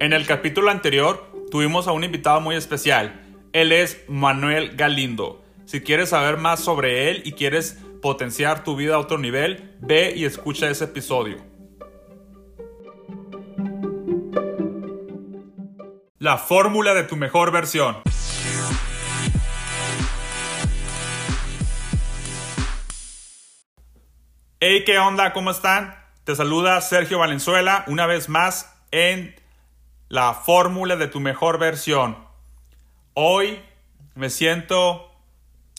En el capítulo anterior tuvimos a un invitado muy especial. Él es Manuel Galindo. Si quieres saber más sobre él y quieres potenciar tu vida a otro nivel, ve y escucha ese episodio. La fórmula de tu mejor versión. Hey, ¿qué onda? ¿Cómo están? Te saluda Sergio Valenzuela una vez más en la fórmula de tu mejor versión. Hoy me siento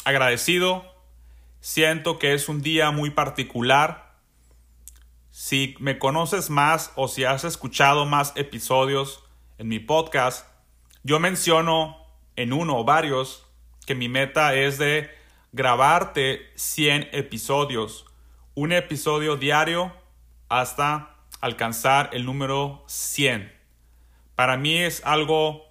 agradecido, siento que es un día muy particular. Si me conoces más o si has escuchado más episodios en mi podcast, yo menciono en uno o varios que mi meta es de grabarte 100 episodios un episodio diario hasta alcanzar el número 100. Para mí es algo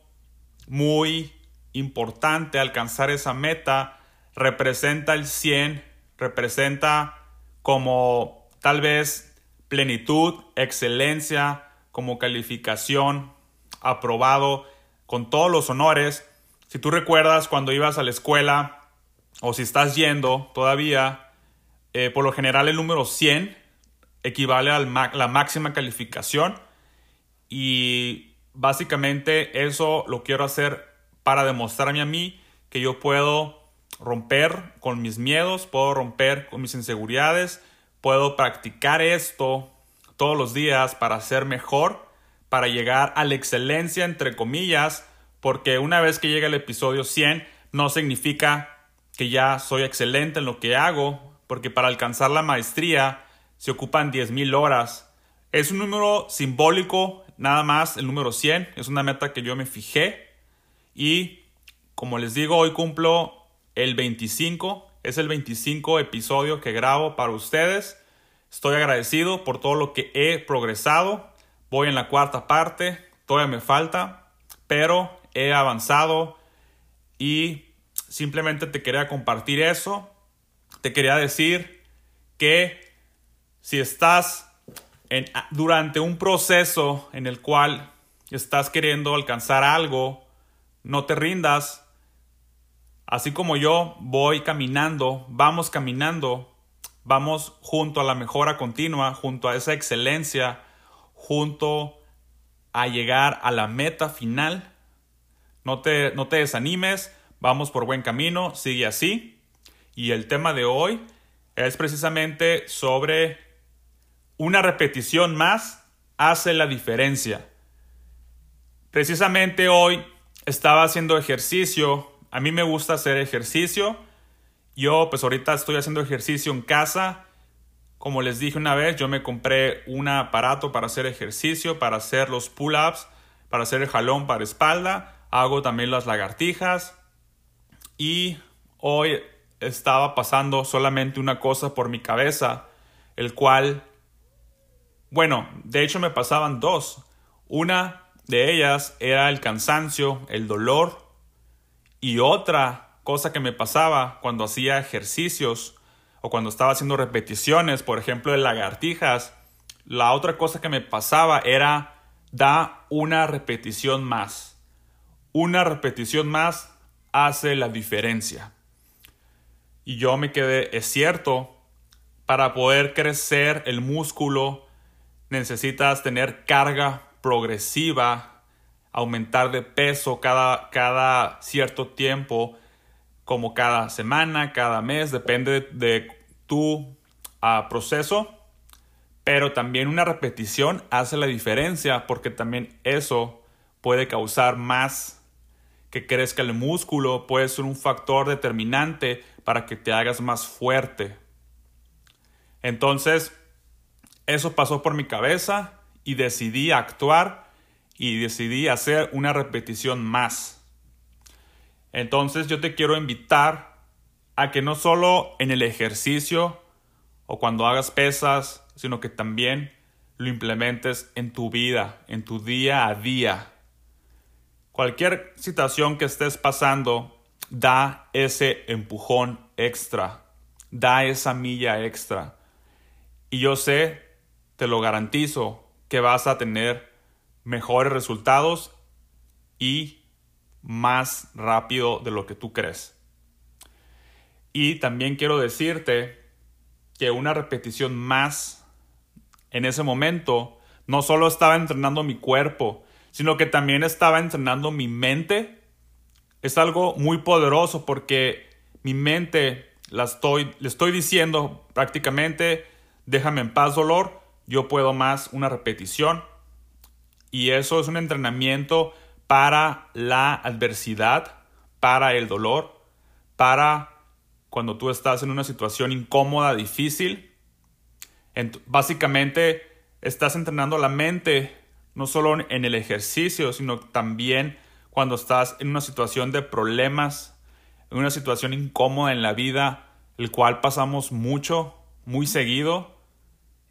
muy importante alcanzar esa meta. Representa el 100, representa como tal vez plenitud, excelencia, como calificación, aprobado, con todos los honores. Si tú recuerdas cuando ibas a la escuela o si estás yendo todavía, eh, por lo general el número 100 equivale a la máxima calificación y básicamente eso lo quiero hacer para demostrarme a mí que yo puedo romper con mis miedos, puedo romper con mis inseguridades, puedo practicar esto todos los días para ser mejor, para llegar a la excelencia entre comillas, porque una vez que llega el episodio 100 no significa que ya soy excelente en lo que hago, porque para alcanzar la maestría se ocupan 10.000 horas. Es un número simbólico, nada más, el número 100, es una meta que yo me fijé y como les digo, hoy cumplo el 25, es el 25 episodio que grabo para ustedes. Estoy agradecido por todo lo que he progresado. Voy en la cuarta parte, todavía me falta, pero he avanzado y simplemente te quería compartir eso te quería decir que si estás durante un proceso en el cual estás queriendo alcanzar algo, no te rindas. Así como yo voy caminando, vamos caminando, vamos junto a la mejora continua, junto a esa excelencia, junto a llegar a la meta final. No te, no te desanimes, vamos por buen camino, sigue así. Y el tema de hoy es precisamente sobre una repetición más hace la diferencia. Precisamente hoy estaba haciendo ejercicio. A mí me gusta hacer ejercicio. Yo pues ahorita estoy haciendo ejercicio en casa. Como les dije una vez, yo me compré un aparato para hacer ejercicio, para hacer los pull-ups, para hacer el jalón para espalda. Hago también las lagartijas. Y hoy estaba pasando solamente una cosa por mi cabeza, el cual, bueno, de hecho me pasaban dos. Una de ellas era el cansancio, el dolor, y otra cosa que me pasaba cuando hacía ejercicios o cuando estaba haciendo repeticiones, por ejemplo, de lagartijas, la otra cosa que me pasaba era da una repetición más. Una repetición más hace la diferencia. Y yo me quedé, es cierto, para poder crecer el músculo necesitas tener carga progresiva, aumentar de peso cada, cada cierto tiempo, como cada semana, cada mes, depende de tu ah, proceso. Pero también una repetición hace la diferencia porque también eso puede causar más que crezca el músculo, puede ser un factor determinante para que te hagas más fuerte. Entonces, eso pasó por mi cabeza y decidí actuar y decidí hacer una repetición más. Entonces yo te quiero invitar a que no solo en el ejercicio o cuando hagas pesas, sino que también lo implementes en tu vida, en tu día a día. Cualquier situación que estés pasando, da ese empujón extra, da esa milla extra. Y yo sé, te lo garantizo, que vas a tener mejores resultados y más rápido de lo que tú crees. Y también quiero decirte que una repetición más en ese momento no solo estaba entrenando mi cuerpo, sino que también estaba entrenando mi mente. Es algo muy poderoso porque mi mente la estoy, le estoy diciendo prácticamente, déjame en paz dolor, yo puedo más una repetición. Y eso es un entrenamiento para la adversidad, para el dolor, para cuando tú estás en una situación incómoda, difícil. básicamente estás entrenando la mente no solo en el ejercicio, sino también cuando estás en una situación de problemas, en una situación incómoda en la vida, el cual pasamos mucho, muy seguido,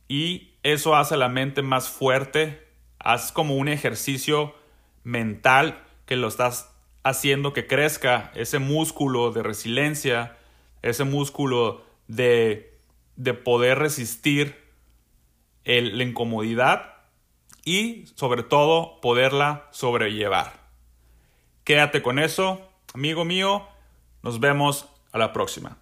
y eso hace la mente más fuerte, haz como un ejercicio mental que lo estás haciendo que crezca ese músculo de resiliencia, ese músculo de, de poder resistir la incomodidad y sobre todo poderla sobrellevar. Quédate con eso, amigo mío. Nos vemos a la próxima.